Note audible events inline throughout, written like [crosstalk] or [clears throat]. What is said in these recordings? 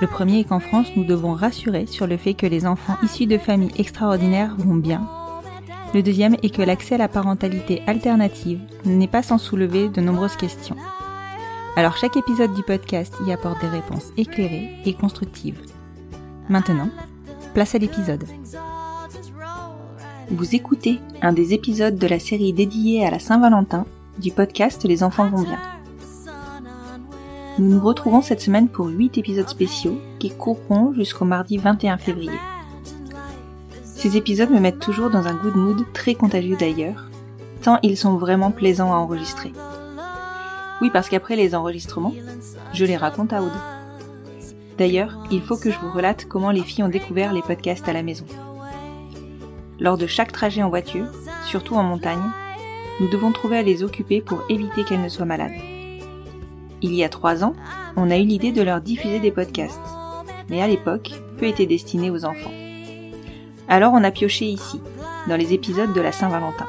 Le premier est qu'en France, nous devons rassurer sur le fait que les enfants issus de familles extraordinaires vont bien. Le deuxième est que l'accès à la parentalité alternative n'est pas sans soulever de nombreuses questions. Alors chaque épisode du podcast y apporte des réponses éclairées et constructives. Maintenant, place à l'épisode. Vous écoutez un des épisodes de la série dédiée à la Saint-Valentin du podcast Les enfants vont bien. Nous nous retrouvons cette semaine pour 8 épisodes spéciaux qui courront jusqu'au mardi 21 février. Ces épisodes me mettent toujours dans un good mood très contagieux d'ailleurs, tant ils sont vraiment plaisants à enregistrer. Oui, parce qu'après les enregistrements, je les raconte à Aude. D'ailleurs, il faut que je vous relate comment les filles ont découvert les podcasts à la maison. Lors de chaque trajet en voiture, surtout en montagne, nous devons trouver à les occuper pour éviter qu'elles ne soient malades. Il y a trois ans, on a eu l'idée de leur diffuser des podcasts, mais à l'époque, peu étaient destinés aux enfants. Alors on a pioché ici, dans les épisodes de la Saint-Valentin.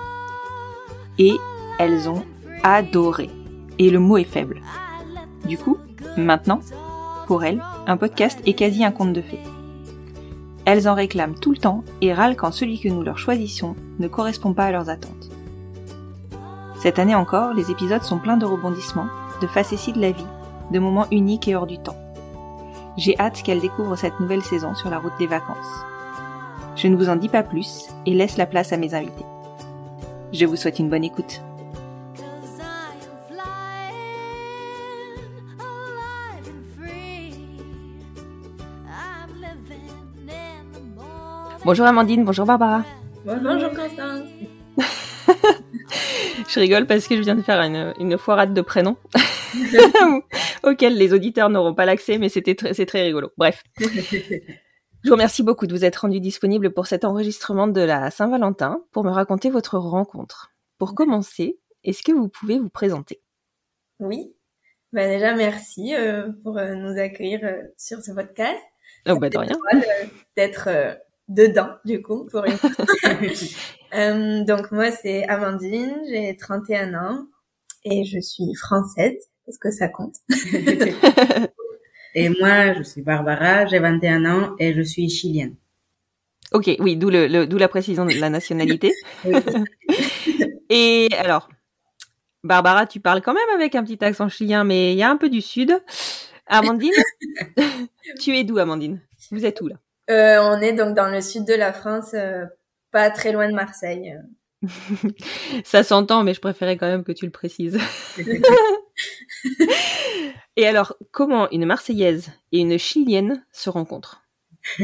Et elles ont adoré. Et le mot est faible. Du coup, maintenant, pour elles, un podcast est quasi un conte de fées. Elles en réclament tout le temps et râlent quand celui que nous leur choisissons ne correspond pas à leurs attentes. Cette année encore, les épisodes sont pleins de rebondissements, de facéties de la vie, de moments uniques et hors du temps. J'ai hâte qu'elles découvrent cette nouvelle saison sur la route des vacances. Je ne vous en dis pas plus et laisse la place à mes invités. Je vous souhaite une bonne écoute. Bonjour Amandine, bonjour Barbara. Bonjour Constance. [laughs] Je rigole parce que je viens de faire une, une foirade de prénoms [laughs] auxquels les auditeurs n'auront pas l'accès, mais c'était c'est très rigolo. Bref. Je vous remercie beaucoup de vous être rendu disponible pour cet enregistrement de la Saint-Valentin pour me raconter votre rencontre. Pour commencer, est-ce que vous pouvez vous présenter? Oui. Bah déjà merci euh, pour euh, nous accueillir euh, sur ce podcast. Oh bah de rien. D'être dedans du coup pour une. [laughs] [laughs] Euh, donc moi c'est Amandine, j'ai 31 ans et je suis française parce que ça compte. [laughs] Et moi, je suis Barbara, j'ai 21 ans et je suis chilienne. Ok, oui, d'où le, le- d'où la précision de la nationalité. Et alors, Barbara, tu parles quand même avec un petit accent chilien, mais il y a un peu du sud. Amandine, tu es d'où, Amandine? Vous êtes où là? Euh, on est donc dans le sud de la France, euh, pas très loin de Marseille. [laughs] Ça s'entend, mais je préférais quand même que tu le précises. [laughs] Et alors, comment une Marseillaise et une Chilienne se rencontrent? [laughs]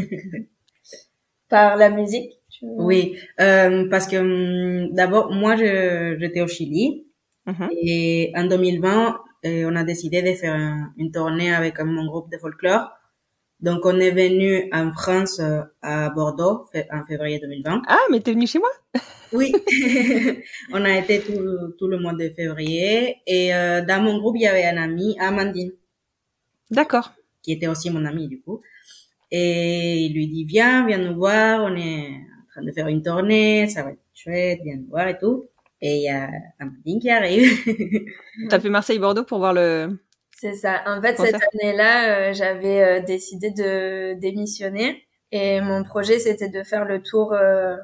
Par la musique. tu- Oui, euh, parce que hum, d'abord, moi, je- j'étais au Chili Mhm. et en 2020, euh, on a décidé de faire un- une tournée avec mon groupe de folklore. Donc, on est venu en France, euh, à Bordeaux, en février 2020. Ah, mais t'es venue chez moi? [laughs] Oui, [laughs] on a été tout, tout le mois de février et euh, dans mon groupe, il y avait un ami, Amandine. D'accord. qui était aussi mon ami du coup. Et il lui dit, viens, viens nous voir, on est en train de faire une tournée, ça va être chouette, viens nous voir et tout. Et il y a Amandine qui arrive. [laughs] T'as fait Marseille-Bordeaux pour voir le... C'est ça. En fait, cette année-là, euh, j'avais euh, décidé de démissionner. Et mon projet, c'était de faire le tour, euh,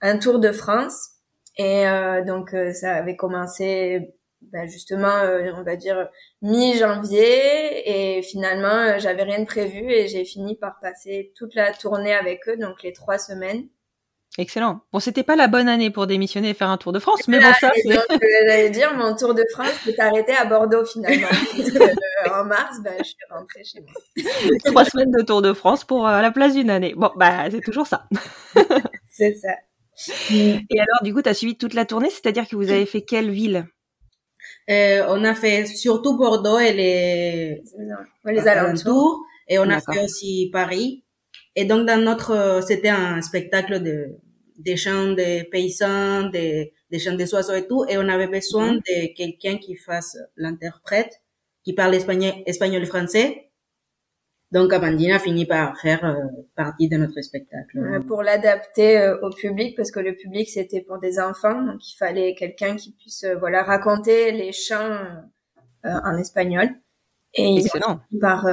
un tour de France. Et donc, ça avait commencé bah, justement, on va dire mi-janvier. Et finalement, j'avais rien de prévu et j'ai fini par passer toute la tournée avec eux, donc les trois semaines. Excellent. Bon, c'était pas la bonne année pour démissionner et faire un Tour de France, mais bon, ça. Donc, euh, j'allais dire, mon Tour de France s'est arrêté à Bordeaux finalement. [laughs] Euh, en mars, bah, je suis rentrée chez moi. Trois semaines de Tour de France pour euh, la place d'une année. Bon, bah, c'est toujours ça. [laughs] c'est ça. Et alors, du coup, tu as suivi toute la tournée, c'est-à-dire que vous avez fait quelle ville? On a fait surtout Bordeaux et les, les alentours. Et on a fait aussi Paris. Et donc, dans notre, c'était un spectacle de, des chants des paysans, des, des chants des oiseaux et tout. Et on avait besoin mhm. de quelqu'un qui fasse l'interprète, qui parle espagnol, espagnol et français. Donc, Amandine a fini par faire euh, partie de notre spectacle. pour l'adapter euh, au public, parce que le public, c'était pour des enfants. Donc, il fallait quelqu'un qui puisse, euh, voilà, raconter les chants en espagnol. Et Excellent. par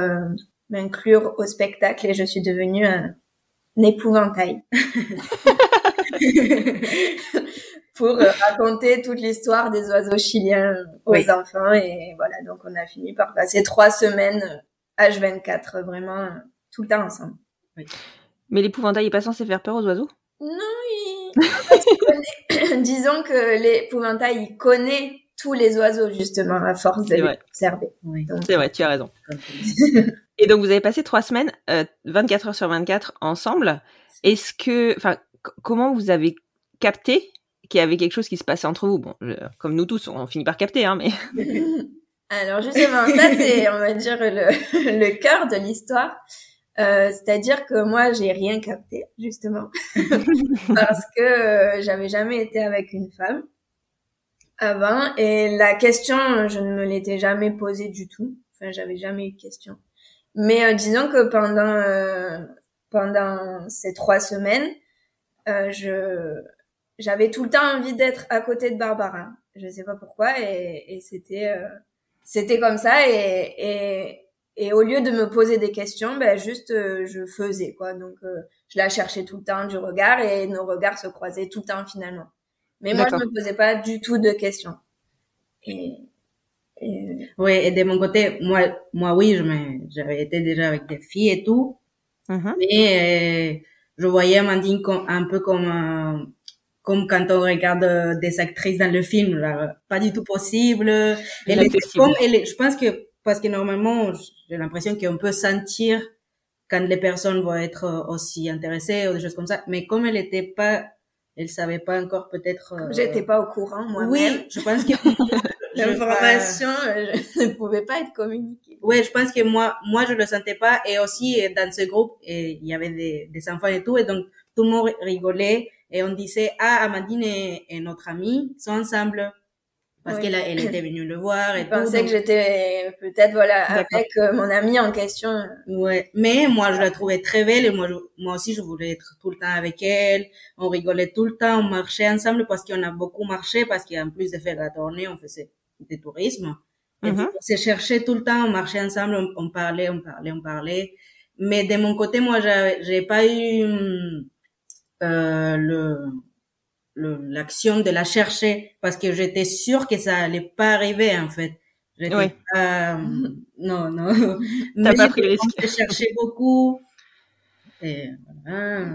m'inclure au spectacle et je suis devenue un, épouvantail. [laughs] pour euh, raconter toute l'histoire des oiseaux chiliens aux enfants. Et voilà, donc on a fini par passer trois semaines H24, vraiment tout le temps ensemble. Mais l'épouvantail est pas censé faire peur aux oiseaux? Non, il... [coughs] disons que l'épouvantail, il connaît tous les oiseaux, justement, à force de les observer. C'est vrai, tu as raison. [laughs] Et donc, vous avez passé trois semaines, 24 euh, heures sur 24 ensemble. Est-ce que, enfin, comment vous avez capté qu'il y avait quelque chose qui se passait entre vous? Bon, comme nous tous, on finit par capter, hein, mais. [laughs] Alors justement, ça c'est, on va dire, le, le cœur de l'histoire. Euh, c'est-à-dire que moi, j'ai rien capté, justement, [laughs] parce que euh, j'avais jamais été avec une femme avant, et la question, je ne me l'étais jamais posée du tout. Enfin, j'avais jamais eu de question. Mais euh, disons que pendant euh, pendant ces trois semaines, euh, je j'avais tout le temps envie d'être à côté de Barbara. Je sais pas pourquoi et, et c'était euh, c'était comme ça et, et et au lieu de me poser des questions, ben juste je faisais quoi. Donc je la cherchais tout le temps du regard et nos regards se croisaient tout le temps finalement. Mais moi je me posais pas du tout de questions. Et oui, et de mon côté, moi, moi oui, je j'avais été déjà avec des filles et tout, uh-huh. mais euh, je voyais Amandine comme, un peu comme euh, comme quand on regarde des actrices dans le film, là, pas du tout possible. Elle était comme, elle, je pense que parce que normalement, j'ai l'impression qu'on peut sentir quand les personnes vont être aussi intéressées ou des choses comme ça, mais comme elle était pas elle savait pas encore peut-être. Euh... J'étais pas au courant moi. Oui, je pense que [laughs] [laughs] l'information euh, [laughs] ne pouvait pas être communiquée. Oui, je pense que moi, moi je le sentais pas et aussi euh, dans ce groupe il y avait des, des enfants et tout et donc tout le monde rigolait et on disait ah Amandine et, et notre amie sont ensemble parce qu'elle elle était venue le voir et Je pensais que j'étais peut-être voilà avec euh, mon amie en question. Ouais, mais moi je la trouvais très belle et moi moi aussi je voulais être tout le temps avec elle. On rigolait tout le temps, on marchait ensemble parce qu'on a beaucoup marché parce qu'en plus de faire la tournée, on faisait du tourisme. Et mm-hmm. On se cherchait tout le temps, on marchait ensemble, on, on, parlait, on parlait, on parlait. Mais de mon côté, moi, j'ai pas eu euh, le l'action de la chercher parce que j'étais sûre que ça allait pas arriver en fait. Oui. Pas, non, non. [laughs] T'as pas pris le risque. On cherchait beaucoup. Et voilà.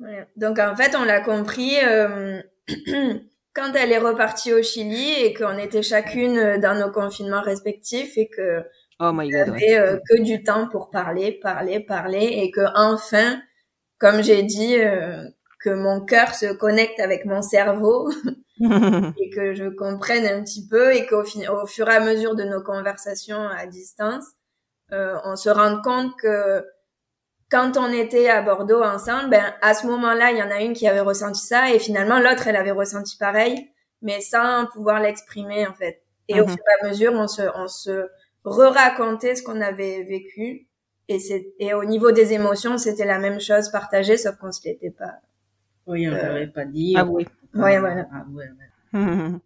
Ouais. Donc en fait, on l'a compris euh, [clears throat] quand elle est repartie au Chili et qu'on était chacune dans nos confinements respectifs et que oh my God, avait euh, que du temps pour parler, parler, parler et que enfin, comme j'ai dit, euh, que mon cœur se connecte avec mon cerveau [laughs] et que je comprenne un petit peu et qu'au au fur et à mesure de nos conversations à distance, euh, on se rende compte que quand on était à Bordeaux ensemble, ben à ce moment-là, il y en a une qui avait ressenti ça et finalement l'autre, elle avait ressenti pareil, mais sans pouvoir l'exprimer en fait. Et au mhm. fur et à mesure, on se, on se re-racontait ce qu'on avait vécu et c'est et au niveau des émotions, c'était la même chose partagée, sauf qu'on se l'était pas oui, on l'avait pas dit. Ah oui. Ouais, voilà. Ah, ouais, [laughs]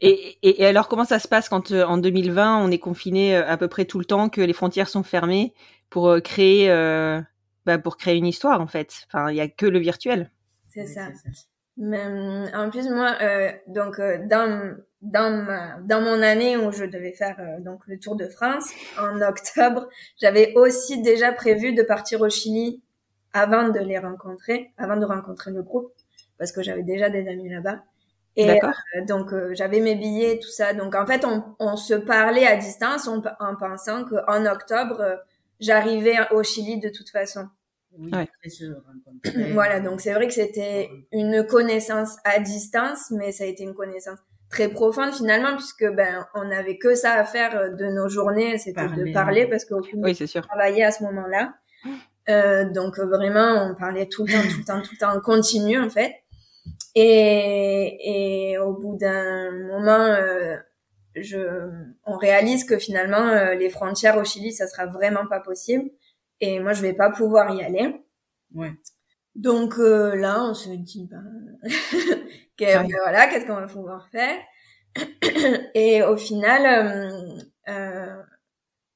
Et, et, alors, comment ça se passe quand en 2020 on est confiné à peu près tout le temps, que les frontières sont fermées pour créer, bah, pour créer une histoire en fait? Enfin, il y a que le virtuel. C'est ça. Mais, en plus, moi, euh, donc dans dans ma, dans mon année où je devais faire donc le Tour de France en octobre, j'avais aussi déjà prévu de partir au Chili avant de les rencontrer, avant de rencontrer le groupe, parce que j'avais déjà des amis là-bas. Et euh, donc euh, j'avais mes billets, tout ça. Donc en fait, on, on se parlait à distance en, en pensant qu'en octobre, euh, j'arrivais au Chili de toute façon. ouais. voilà, donc c'est vrai que c'était une connaissance à distance, mais ça a été une connaissance très profonde finalement, puisque ben on n'avait que ça à faire de nos journées, c'était de parler parce qu'aucune oui, travaillait à ce moment-là. Euh, donc vraiment, on parlait tout le temps, tout le temps, tout le temps, en continu en fait. Et, et au bout d'un moment, euh, je, on réalise que finalement, euh, les frontières au Chili, ça sera vraiment pas possible. Et moi, je vais pas pouvoir y aller. Ouais. Donc euh, là, on se dit, ben, [laughs] voilà, qu'est-ce qu'on va pouvoir faire? [clears throat] Et au final, euh,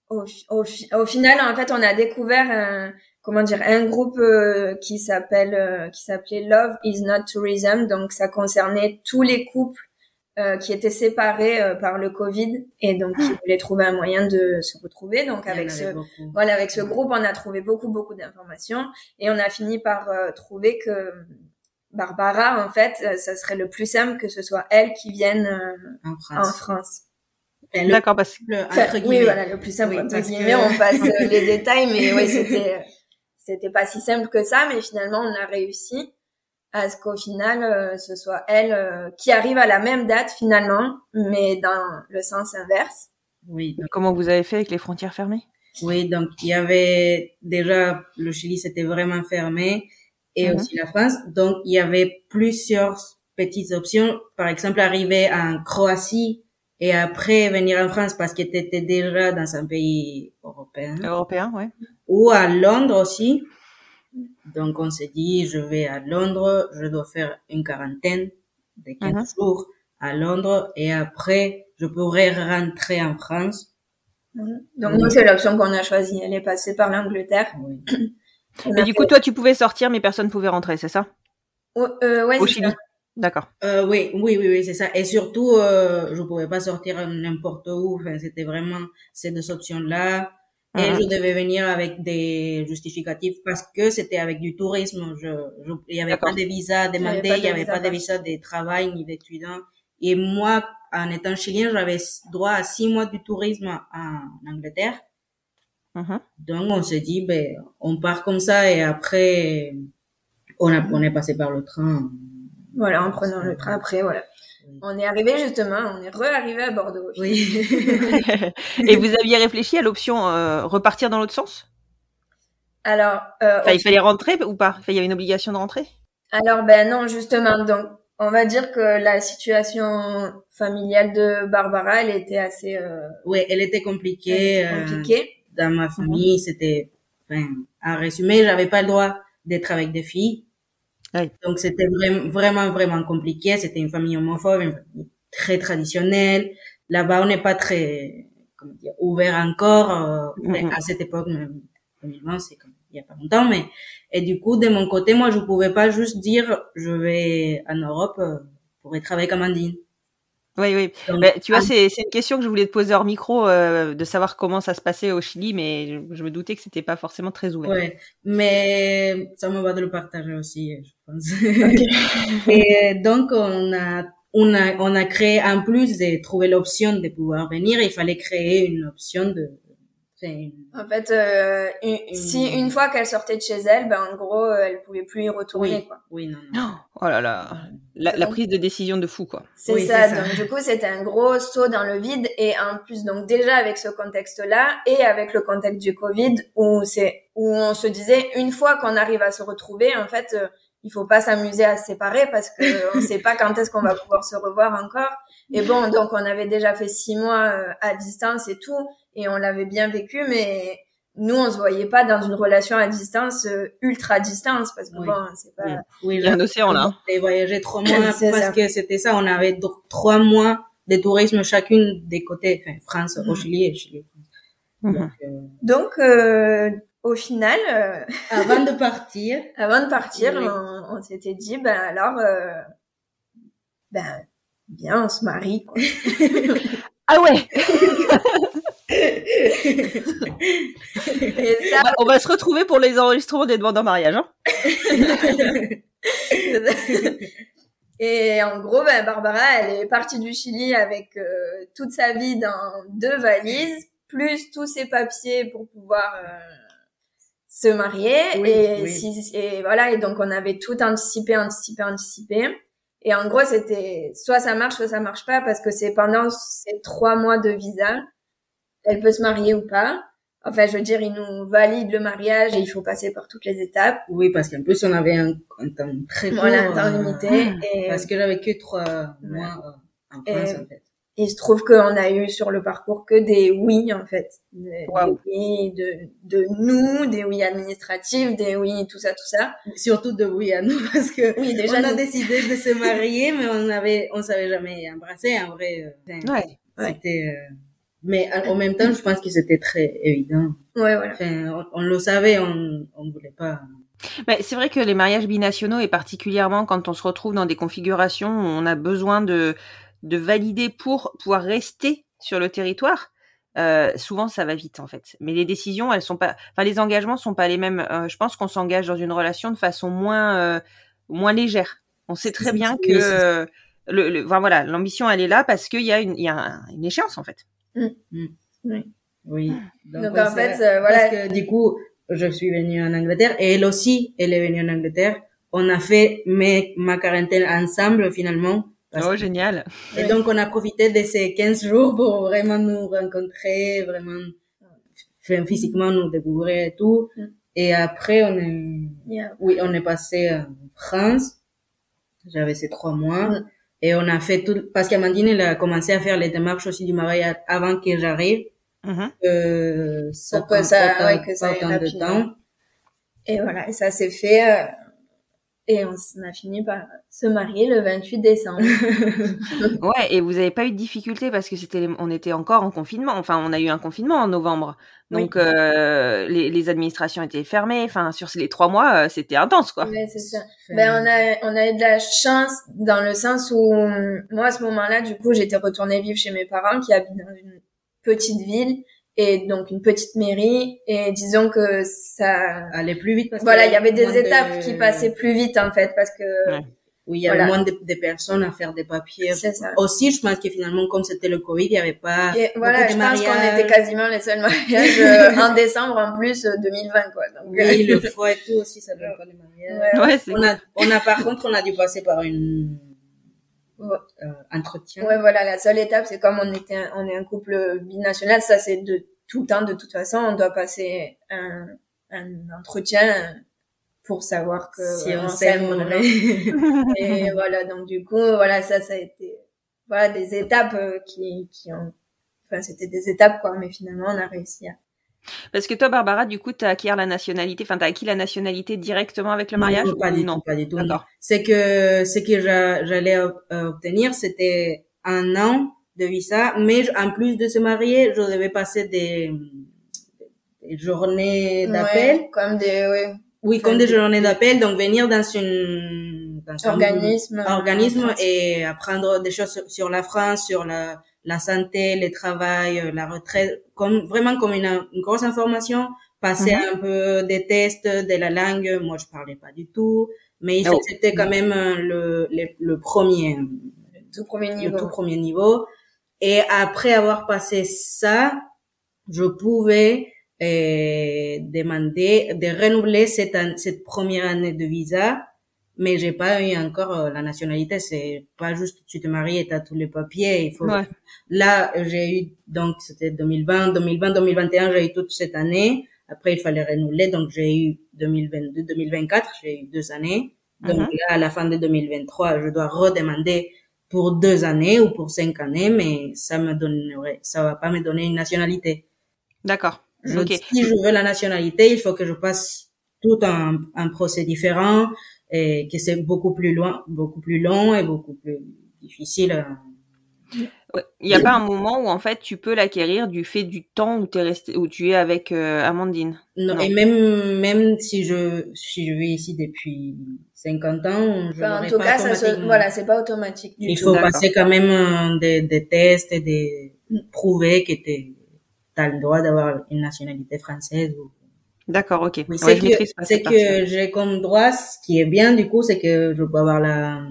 au, au, au, final, en fait, on a découvert un, comment dire un groupe euh, qui s'appelle euh, qui s'appelait Love is not tourism. Donc ça concernait tous les couples euh, qui étaient séparés par le Covid. Et donc qui voulaient trouver un moyen de se retrouver. Donc avec ce voilà avec ce groupe on a trouvé beaucoup beaucoup d'informations. Et on a fini par trouver que Barbara en fait ça serait le plus simple que ce soit elle qui vienne en France, en France. D'accord, parce que oui, voilà, le plus simple. Oui, on passe les détails, mais oui, c'était c'était pas si simple que ça, mais finalement, on a réussi à ce qu'au final, euh, ce soit elle euh, qui arrive à la même date finalement, mais dans le sens inverse. Oui. Comment vous avez fait avec les frontières fermées? Oui, donc il y avait déjà le Chili, c'était vraiment fermé, et mhm. aussi la France. Donc il y avait plusieurs petites options. Par exemple, arriver en Croatie et après venir en France parce que tu étais déjà dans un pays européen. Européen, ouais ou à Londres aussi. Donc on s'est dit, je vais à Londres, je dois faire une quarantaine de 15 uh-huh. jours à Londres et après je pourrais rentrer en France. Uh-huh. Donc nous c'est l'option qu'on a choisie, elle est passée par l'Angleterre. Oui. [coughs] mais du coup toi tu pouvais sortir mais personne pouvait rentrer, c'est ça? Euh, ouais, Au Chili. D'accord. Euh, oui, oui, oui, oui, c'est ça. Et surtout, euh, je pouvais pas sortir n'importe où. Enfin, c'était vraiment ces deux options-là. Et je devais venir avec des justificatifs parce que c'était avec du tourisme. Je, je il n'y avait pas de visa demandé, il n'y avait pas de visa de travail ni d'étudiant. Et moi, en étant chilien, j'avais droit à six mois du tourisme en Angleterre. Donc, on s'est dit, ben, on part comme ça et après, on, a, on est passé par le train. Voilà, en prenant le train après, voilà. On est arrivé justement, on est re-arrivé à Bordeaux. Oui. [laughs] Et vous aviez réfléchi à l'option euh, repartir dans l'autre sens? Alors, euh, il fallait rentrer ou pas? Il y avait une obligation de rentrer? Alors ben non, justement. Donc, on va dire que la situation familiale de Barbara, elle était assez. Euh, oui, elle était compliquée. compliquée. dans ma famille, c'était, enfin, à résumer, j'avais pas le droit d'être avec des filles. Donc c'était vraiment, vraiment, vraiment compliqué. C'était une famille homophobe, une famille très traditionnelle. Là-bas, on n'est pas très comment dire, ouvert encore. Euh. À cette époque, c'est comme il y a pas longtemps. Mais et du coup, de mon côté, moi, je pouvais pas juste dire je vais en Europe euh, pour être avec Amandine. Oui, oui. Bah, tu vois, c'est une question que je voulais te poser hors micro, euh, de savoir comment ça se passait au Chili, mais je, me doutais que c'était pas forcément très ouvert. Ouais, mais ça me va de le partager aussi, je pense. [laughs] et donc, on a, on a, on a créé, en plus de trouver l'option de pouvoir venir, il fallait créer une option de, en fait, euh, si une fois qu'elle sortait de chez elle, ben en gros, euh, elle pouvait plus y retourner. Oui, quoi. oui non, non. Oh là là, la, prise de décision de fou, quoi. C'est ça, Donc du coup, c'était un gros saut dans le vide et en plus, donc déjà avec ce contexte-là et avec le contexte du Covid, où c'est où on se disait une fois qu'on arrive à se retrouver, en fait, euh, il faut pas s'amuser à se séparer parce que on sait pas quand est-ce qu'on va pouvoir se revoir encore. Et bon, donc on avait déjà fait six mois à distance et tout et on l'avait bien vécu, mais nous, on se voyait pas dans une relation à distance, ultra distance, parce que bon, c'est pas. Oui, il y a un océan là. On a voyagé trois mois [laughs] parce que c'était ça. On avait trois mois de tourisme chacune des côtés, enfin, France, au Chili et Chili. Donc, euh, au final, euh, [laughs] avant de partir, [laughs] avant de partir, on, on s'était dit, ben alors, euh, ben bien, on se marie. Quoi. [laughs] ah ouais. ça... Bah, on va se retrouver pour les enregistrements des demandes en mariage. Hein [laughs] Et en gros, ben, Barbara, elle est partie du Chili avec euh, toute sa vie dans deux valises, plus tous ses papiers pour pouvoir euh, se marier. et, Si, et voilà, et donc on avait tout anticipé, anticipé, anticipé. Et en gros, c'était soit ça marche, soit ça marche pas, parce que c'est pendant ces trois mois de visa, elle peut se marier ou pas. Enfin, je veux dire, ils nous valident le mariage et il faut passer par toutes les étapes. Oui, parce qu'en plus, on avait un, temps très court. Voilà, un temps limité. Euh, et... Parce que j'avais que trois mois euh, en France, en fait. Il se trouve qu'on a eu sur le parcours que des oui, en fait. Des, oui de, de nous, des oui administratifs, des oui, tout ça, tout ça. Surtout de oui à nous, [laughs] parce que oui, déjà, on a décidé de se marier, mais on avait, on savait jamais embrasser, en vrai. Euh, ouais. C'était, mais en même temps, je pense que c'était très évident. Ouais, voilà. Enfin, on, le savait, on on voulait pas. Mais c'est vrai que les mariages binationaux, et particulièrement quand on se retrouve dans des configurations où on a besoin de, de valider pour pouvoir rester sur le territoire, euh, souvent ça va vite en fait. Mais les décisions, elles sont pas, enfin les engagements sont pas les mêmes. Euh, je pense qu'on s'engage dans une relation de façon moins euh, moins légère. On sait très bien que le, le enfin, voilà, l'ambition elle est là parce qu'il y a une il y a une échéance en fait. Mm. Mm. Oui. Oui. Donc, en fait, euh, voilà. Parce que du coup, je suis venue en Angleterre et elle aussi, elle est venue en Angleterre. On a fait mes, ma quarantaine ensemble finalement. Oh, génial. Et donc, on a profité de ces 15 jours pour vraiment nous rencontrer, vraiment physiquement nous découvrir et tout. Mm. Et après, on est, oui, on est passé en France. J'avais ces trois mois. Et on a fait tout, parce qu'Amandine, elle a commencé à faire les démarches aussi du mariage avant que j'arrive. Mm-hmm. euh, ça prend ça, autant, ouais, que ça de temps. Et voilà, et ça s'est fait, euh, et on, a fini par se marier le 28 décembre. [laughs] ouais, et vous n'avez pas eu de difficulté parce que c'était, on était encore en confinement. Enfin, on a eu un confinement en novembre. Donc, euh, les, les, administrations étaient fermées. Enfin, sur les trois mois, euh, c'était intense, quoi. Ouais, c'est ça. Ben, on a, on a eu de la chance dans le sens où, moi, à ce moment-là, du coup, j'étais retournée vivre chez mes parents qui habitent dans une petite ville et donc une petite mairie et disons que ça allait plus vite parce voilà il y avait des étapes qui passaient plus vite en fait parce que oui il y avait moins de, personnes à faire des papiers. Ça. aussi je pense que finalement comme c'était le covid il y avait pas voilà je pense qu'on était quasiment les seuls mariages euh, en décembre en plus 2020 euh, quoi donc oui le froid et tout aussi ça donne pas les mariages. Ouais, on a on a par contre on a dû passer par une euh, entretien. Ouais, voilà, la seule étape, c'est comme on était, on est un couple binational, ça c'est de tout le temps, de toute façon, on doit passer un, un entretien pour savoir que si on s'aime Et [laughs] voilà, donc du coup, voilà, ça, ça a été, voilà, des étapes euh, qui, qui ont, enfin, c'était des étapes, quoi, mais finalement, on a réussi à, parce que toi, Barbara, du coup, tu as acquis la nationalité, enfin, tu as acquis la nationalité directement avec le mariage Non, pas du tout, pas du tout. C'est que ce que j'allais euh, obtenir, c'était un an de visa, mais en plus de se marier, je devais passer des, des journées d'appel. comme des, oui. Oui, comme des journées d'appel, donc venir dans une dans un organisme, organisme et apprendre des choses sur la France, sur la la santé, le travail, euh, la retraite, comme vraiment comme une, grosse information, passer mhm. un peu des tests de la langue. Moi, je parlais pas du tout, mais oh. c'était quand même euh, le, le, premier, le tout premier niveau. Le tout premier niveau. Et après avoir passé ça, je pouvais euh, demander de renouveler cette, cette première année de visa mais j'ai pas eu encore euh, la nationalité. C'est pas juste tu te maries et t'as tous les papiers. Il faut. Là, j'ai eu donc c'était 2020, 2020, 2021, j'ai eu toute cette année. Après, il fallait renouveler, donc j'ai eu 2022, 2024, j'ai eu deux années. Donc mhm. là, à la fin de 2023, je dois redemander pour deux années ou pour cinq années, mais ça me donnerait, ça va pas me donner une nationalité. D'accord. Si je veux la nationalité, il faut que je passe tout un, un procès différent et que c'est beaucoup plus loin, beaucoup plus long et beaucoup plus difficile. Il n'y a pas un moment où en fait tu peux l'acquérir du fait du temps où, es resté, où tu es avec euh, Amandine? Non, et même même si je si je vis ici depuis 50 ans, je en tout pas cas, ça voilà, c'est pas automatique. Il faut passer quand même euh, des, des tests et des prouver que tu as le droit d'avoir une nationalité française ou D'accord, ok. c'est que, c'est que j'ai comme droit, ce qui est bien du coup, c'est que je peux avoir la.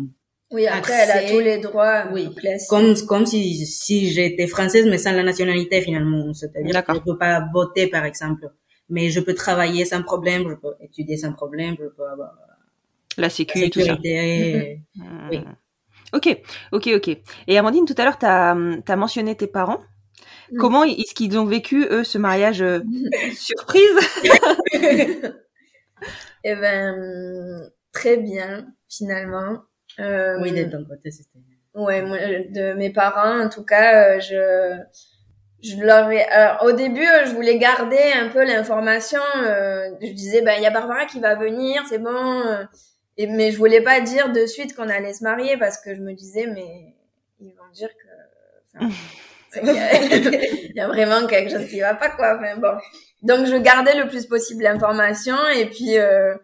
Oui, après elle a tous les droits. Oui, comme comme si si j'étais française mais sans la nationalité finalement, c'est-à-dire que je peux pas voter par exemple, mais je peux travailler sans problème, je peux étudier sans problème, je peux avoir la sécurité, tout ça. oui. Ok, ok, ok. Et Amandine, tout à l'heure, tu as, as mentionné tes parents. Comment est-ce qu'ils ont vécu, eux, ce mariage euh, [laughs] surprise? [laughs] Eh ben, très bien, finalement. Euh, oui, de ton côté, c'était... Ouais, de mes parents, en tout cas, euh, je... Je leur ai... Alors, au début, je voulais garder un peu l'information. je disais, ben, il y a Barbara qui va venir, c'est bon. Et, mais je voulais pas dire de suite qu'on allait se marier parce que je me disais, mais ils vont dire que... [laughs] [laughs] [laughs] Il y, a vraiment quelque chose qui va pas, quoi. Mais bon. Donc, je gardais le plus possible l'information et puis, euh,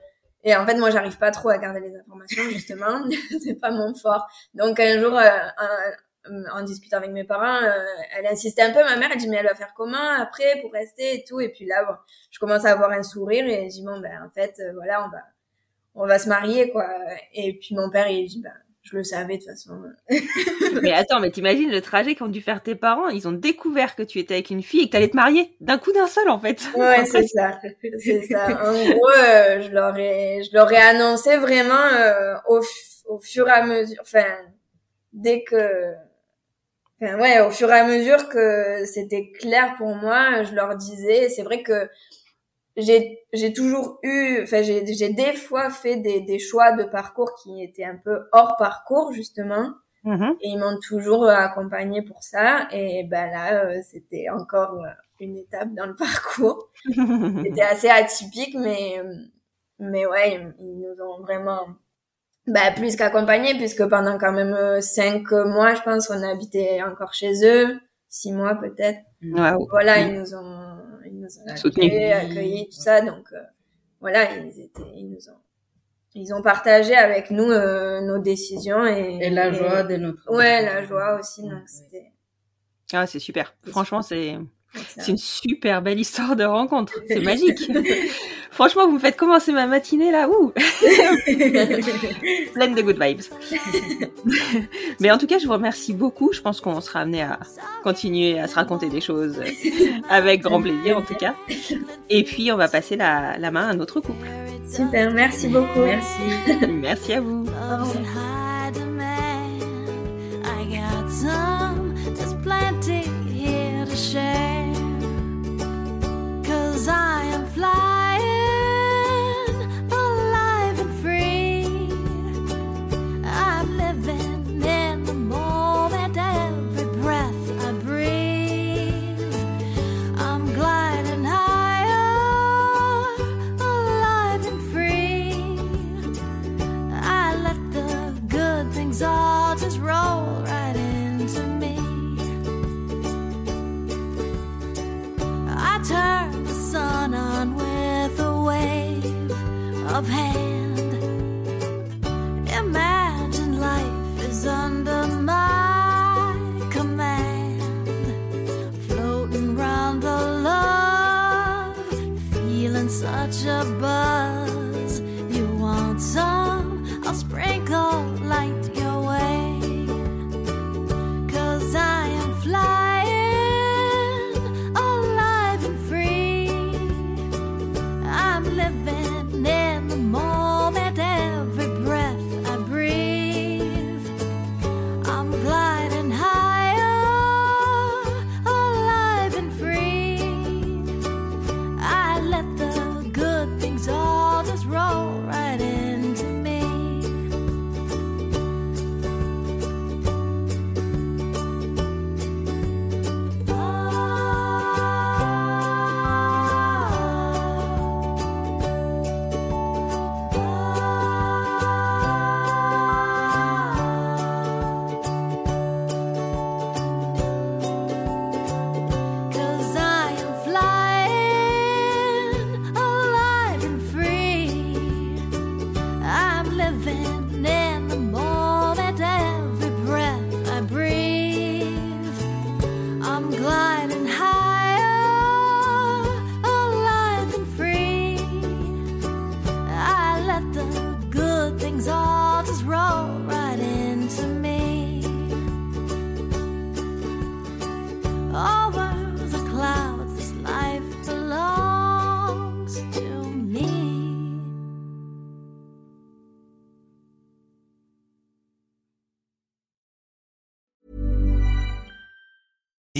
et en fait, moi, j'arrive pas trop à garder les informations, justement. [laughs] c'est pas mon fort. Donc, un jour, euh, en discutant avec mes parents, euh, elle insistait un peu, ma mère, elle dit, mais elle va faire comment après pour rester et tout. Et puis là, bon, je commence à avoir un sourire et je dis, bon, ben, en fait, euh, voilà, on va, on va se marier, quoi. Et puis mon père, il dit, ben, je le savais de toute façon. [laughs] mais attends, mais t'imagines le trajet qu'ont dû faire tes parents? Ils ont découvert que tu étais avec une fille et que t'allais te marier d'un coup d'un seul, en fait. Ouais, c'est [laughs] ça. C'est ça. En gros, euh, je leur ai, je leur ai annoncé vraiment euh, au, au fur et à mesure. Enfin, dès que, enfin ouais, au fur et à mesure que c'était clair pour moi, je leur disais. C'est vrai que j'ai j'ai toujours eu enfin j'ai j'ai des fois fait des des choix de parcours qui étaient un peu hors parcours justement. Mm-hmm. et ils m'ont toujours accompagné pour ça. Et ben là euh, c'était encore une étape dans le [laughs] parcours. C'était assez atypique mais mais ouais ils nous ont vraiment bah, plus qu'accompagné puisque pendant quand même euh, cinq mois je pense on a habité encore chez eux. Six mois peut-être. Voilà ils nous ont nous ont accueillis, tout ça. Donc euh, voilà, ils étaient, ils nous ont, ils ont partagé avec nous euh, nos décisions et, et la joie de notre. Ouais, la joie aussi. Donc c'était. Ah, c'est super. Franchement, c'est c'est une super belle histoire de rencontre. C'est [laughs] magique. Franchement, vous me faites commencer ma matinée là. Ouh [laughs] Pleine de good vibes. [laughs] Mais en tout cas, je vous remercie beaucoup. Je pense qu'on sera amené à continuer à se raconter des choses avec grand plaisir en tout cas. Et puis, on va passer la, la main à notre couple. Super, merci beaucoup. Merci. merci à vous. turn the sun on with a wave of hand. Imagine life is under.